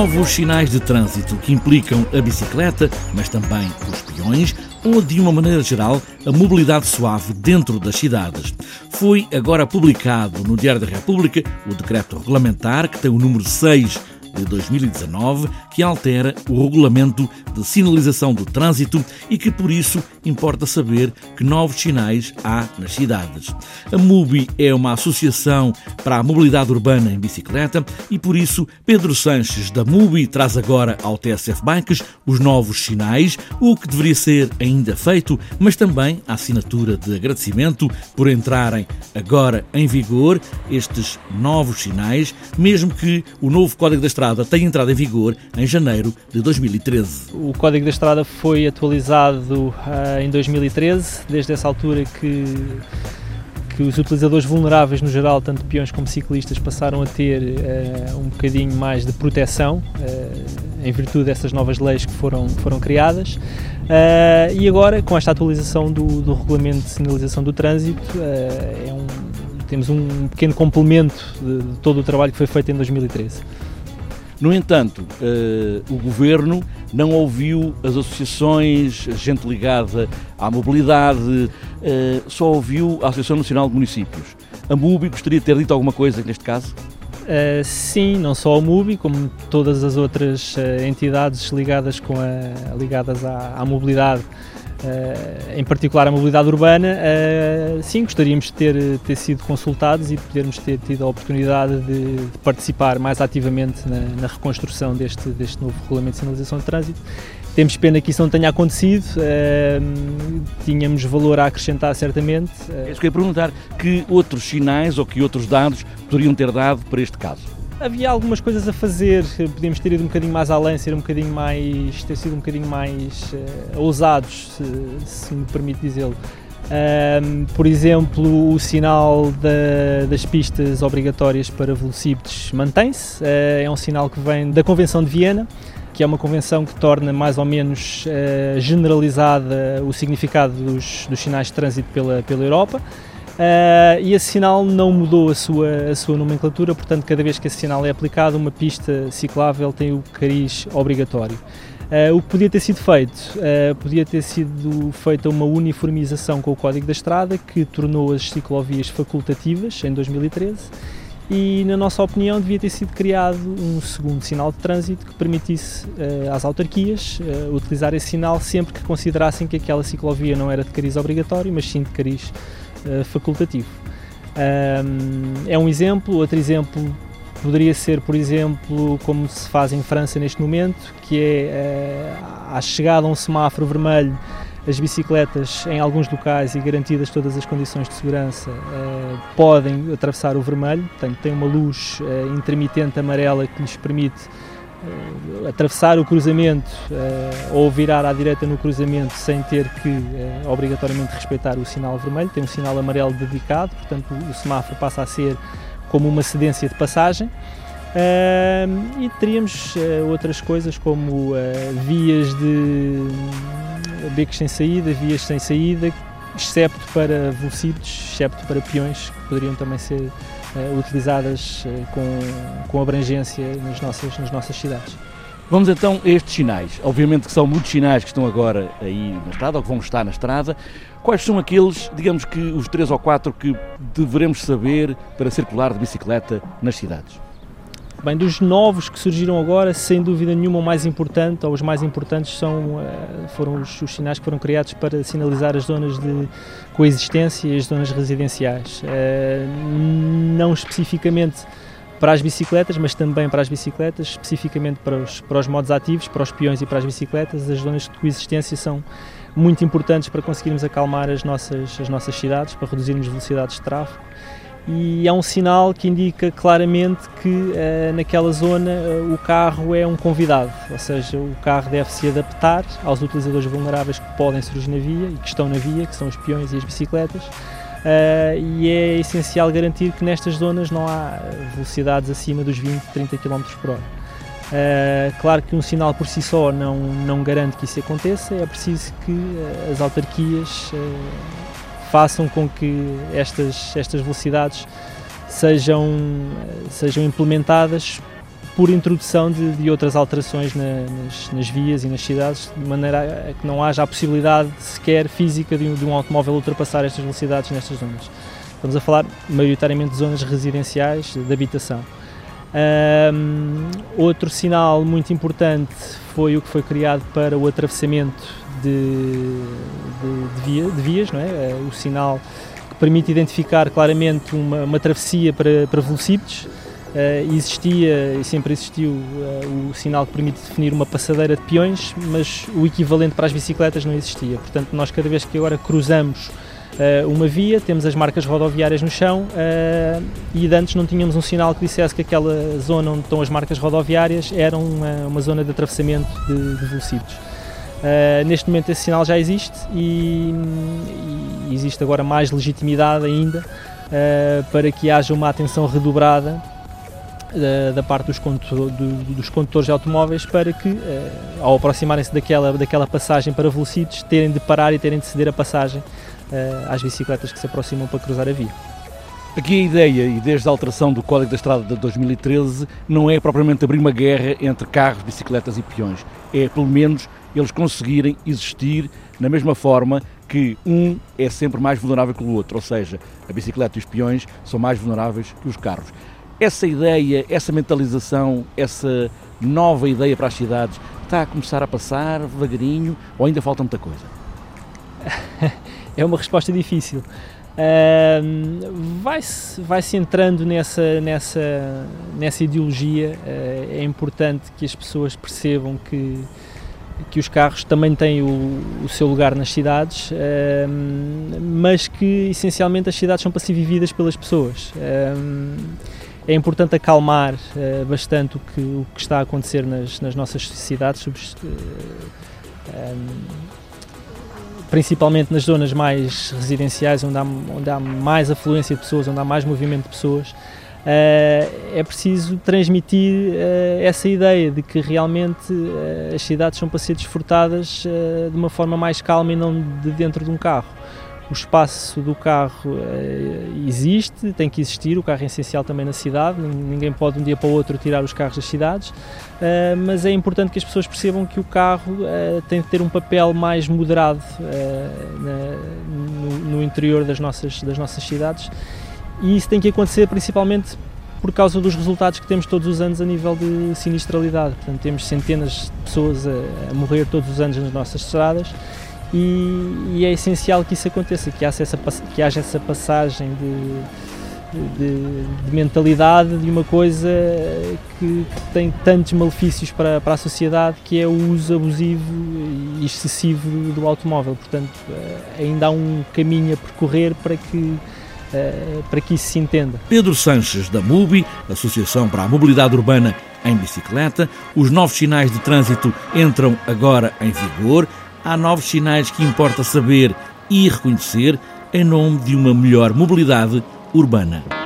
novos sinais de trânsito que implicam a bicicleta, mas também os peões ou, de uma maneira geral, a mobilidade suave dentro das cidades. Foi agora publicado no Diário da República o decreto regulamentar, que tem o número 6 de 2019, que altera o regulamento de sinalização do trânsito e que, por isso, importa saber que novos sinais há nas cidades. A MUBI é uma associação para a mobilidade urbana em bicicleta e, por isso, Pedro Sanches, da MUBI, traz agora ao TSF Bikes os novos sinais, o que deveria ser ainda feito, mas também a assinatura de agradecimento por entrarem agora em vigor estes novos sinais, mesmo que o novo Código da Estrada tenha entrado em vigor em janeiro de 2013. O Código da Estrada foi atualizado uh, em 2013, desde essa altura que, que os utilizadores vulneráveis no geral, tanto peões como ciclistas, passaram a ter uh, um bocadinho mais de proteção uh, em virtude dessas novas leis que foram, foram criadas. e agora, com esta atualização do, do regulamento de sinalização do trânsito, é um, temos um pequeno complemento de, de todo o trabalho que foi feito em 2013. No entanto, uh, o governo não ouviu as associações, gente ligada à mobilidade, uh, só ouviu a Associação Nacional de Municípios. A MUBI gostaria de ter dito alguma coisa neste caso? Uh, sim, não só a MUBI, como todas as outras entidades ligadas, com a, ligadas à, à mobilidade Uh, em particular a mobilidade urbana, uh, sim, gostaríamos de ter, ter sido consultados e podermos ter tido a oportunidade de, de participar mais ativamente na, na, reconstrução deste, deste novo regulamento de sinalização de trânsito. Temos pena que isso não tenha acontecido, uh, tínhamos valor a acrescentar certamente. Que eu ia perguntar, que outros sinais ou que outros dados poderiam ter dado para este caso? Havia algumas coisas a fazer, podíamos ter ido um bocadinho mais além, ser um bocadinho mais, ter sido um bocadinho mais uh, ousados, se, se, me permite dizê-lo. Um, por exemplo, o sinal da, das pistas obrigatórias para velocípedes mantém-se, uh, é um sinal que vem da Convenção de Viena, que é uma convenção que torna mais ou menos uh, generalizada o significado dos, dos sinais de trânsito pela, pela Europa. Uh, e esse sinal não mudou a sua, a sua nomenclatura, portanto, cada vez que esse sinal é aplicado, uma pista ciclável tem o cariz obrigatório. Uh, o que podia ter sido feito? Uh, podia ter sido feita uma uniformização com o Código da Estrada, que tornou as ciclovias facultativas em 2013 e, na nossa opinião, devia ter sido criado um segundo sinal de trânsito que permitisse uh, às autarquias uh, utilizar esse sinal sempre que considerassem que aquela ciclovia não era de cariz obrigatório, mas sim de cariz uh, facultativo. É um exemplo, outro exemplo poderia ser, por exemplo, como se faz em França neste momento, que é à chegada a um semáforo vermelho, as bicicletas em alguns locais e garantidas todas as condições de segurança uh, podem atravessar o vermelho, portanto tem uma luz uh, intermitente amarela que lhes permite uh, atravessar o cruzamento ou virar à direita no cruzamento sem ter que obrigatoriamente respeitar o sinal vermelho, tem um sinal amarelo dedicado, portanto o semáforo passa a ser como uma cedência de passagem. e teríamos outras coisas como vias de becos sem saída, vias sem saída, excepto para velocípedes, excepto para peões, que poderiam também ser uh, utilizadas uh, com, com abrangência nas nossas, nas nossas cidades. Vamos então a estes sinais. Obviamente que são muitos sinais que estão agora aí na estrada ou que vão estar na estrada. Quais são aqueles, digamos que os três ou quatro que devemos saber para circular de bicicleta nas cidades? Bem, dos novos que surgiram agora, sem dúvida nenhuma, o mais importante, ou os mais importantes, são, eh, foram os, os sinais que foram criados para sinalizar as zonas de coexistência e as zonas residenciais. Eh, não especificamente para as bicicletas, mas também para as bicicletas, especificamente para os, para os modos ativos, para os peões e para as bicicletas, as zonas de coexistência são muito importantes para conseguirmos acalmar as nossas, as nossas cidades, para reduzirmos velocidades de tráfego e é um sinal que indica claramente que uh, naquela zona uh, o carro é um convidado, ou seja, o carro deve se adaptar aos utilizadores vulneráveis que podem surgir na via e que estão na via, que são os peões e as bicicletas, e é essencial garantir que nestas zonas não há velocidades acima dos 20, 30 km por hora. Uh, claro que um sinal por si só não, não garante que isso aconteça, é preciso que uh, as autarquias uh, façam com que estas, estas velocidades sejam, sejam implementadas por introdução de, de outras alterações na, nas, nas, vias e nas cidades, de maneira a que não haja a possibilidade sequer física de um, de um automóvel ultrapassar estas velocidades nestas zonas. Estamos a falar maioritariamente de zonas residenciais, de habitação. Um, outro sinal muito importante foi o que foi criado para o atravessamento de, de, de, via, de vias, não é? é? o sinal que permite identificar claramente uma, uma travessia para, para velocípedes. Uh, existia e sempre existiu uh, o sinal que permite definir uma passadeira de peões, mas o equivalente para as bicicletas não existia. Portanto, nós cada vez que agora cruzamos uma via, temos as marcas rodoviárias no chão uh, e antes não tínhamos um sinal que dissesse que aquela zona onde estão as marcas rodoviárias era uma, uma zona de atravessamento de, de velocípedes. Uh, neste momento esse sinal já existe e, e existe agora mais legitimidade ainda para que haja uma atenção redobrada da, da, parte dos, condutor, do, dos condutores de automóveis para que, ao aproximarem-se daquela, daquela passagem para velocípedes, terem de parar e terem de ceder a passagem uh, às bicicletas que se aproximam para cruzar a via. Aqui a ideia, e desde a alteração do Código da Estrada de 2013, não é propriamente abrir uma guerra entre carros, bicicletas e peões. É, pelo menos, eles conseguirem existir na mesma forma que um é sempre mais vulnerável que o outro, ou seja, a bicicleta e os peões são mais vulneráveis que os carros. Essa ideia, essa mentalização, essa nova ideia para as cidades está a começar a passar devagarinho ou ainda falta muita coisa? é uma resposta difícil. Uh, vai-se vai -se entrando nessa, nessa, nessa ideologia. Uh, é importante que as pessoas percebam que, que os carros também têm o, o seu lugar nas cidades, uh, mas que essencialmente as cidades são para ser vividas pelas pessoas. é importante acalmar eh, bastante o que, o que está a acontecer nas, nas nossas cidades principalmente nas zonas mais residenciais, onde há, onde há mais afluência de pessoas, onde há mais movimento de pessoas, Uh, é preciso transmitir uh, essa ideia de que realmente uh, as cidades são para ser desfrutadas de uma forma mais calma e não de dentro de um carro o espaço do carro eh, existe, tem que existir, o carro é essencial também na cidade, ninguém pode de um dia para o outro tirar os carros das cidades, eh, mas é importante que as pessoas percebam que o carro eh, tem de ter um papel mais moderado no, interior das nossas, das nossas cidades e isso tem que acontecer principalmente por causa dos resultados que temos todos os anos a nível de sinistralidade. Portanto, temos centenas de pessoas a, a morrer todos os anos nas nossas estradas e, e, é essencial que isso aconteça, que haja essa, que haja essa passagem de, de, de mentalidade de uma coisa que, que, tem tantos malefícios para, para a sociedade, que é o uso abusivo e excessivo do automóvel. Portanto, eh, ainda há um caminho a percorrer para que eh, para que isso se entenda. Pedro Sanches, da MUBI, Associação para a Mobilidade Urbana em Bicicleta, os novos sinais de trânsito entram agora em vigor há novos sinais que importa saber e reconhecer em nome de uma melhor mobilidade urbana.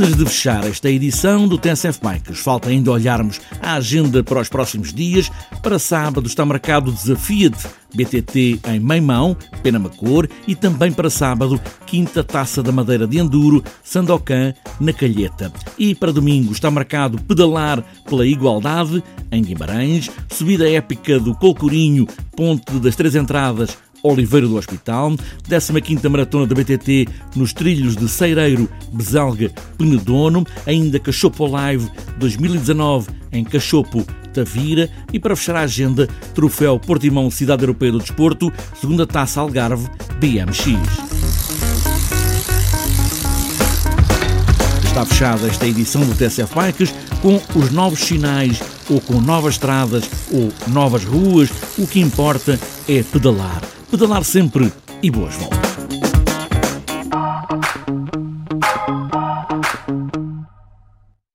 Antes de fechar esta edição do TSF Bikes, falta ainda olharmos a agenda para os próximos dias. Para sábado está marcado o Desafia-te BTT em Meimão, Penamacor e também para sábado, quinta Taça da Madeira de Enduro, Sandocan, na Calheta. E para domingo está marcado Pedalar pela Igualdade, em Guimarães, subida épica do Colcorinho, Ponte das Três Entradas, Oliveira do Hospital, 15ª Maratona da BTT nos trilhos de Seireiro, Beselga, Penedono, ainda Cachopo Live 2019 em Cachopo, Tavira e para fechar a agenda, Troféu Portimão Cidade Europeia do Desporto, segunda Taça Algarve, BMX. Está fechada esta edição do TSF Bikes com os novos sinais, ou com novas estradas, ou novas ruas. O que importa é pedalar pedalar sempre e boas voltas.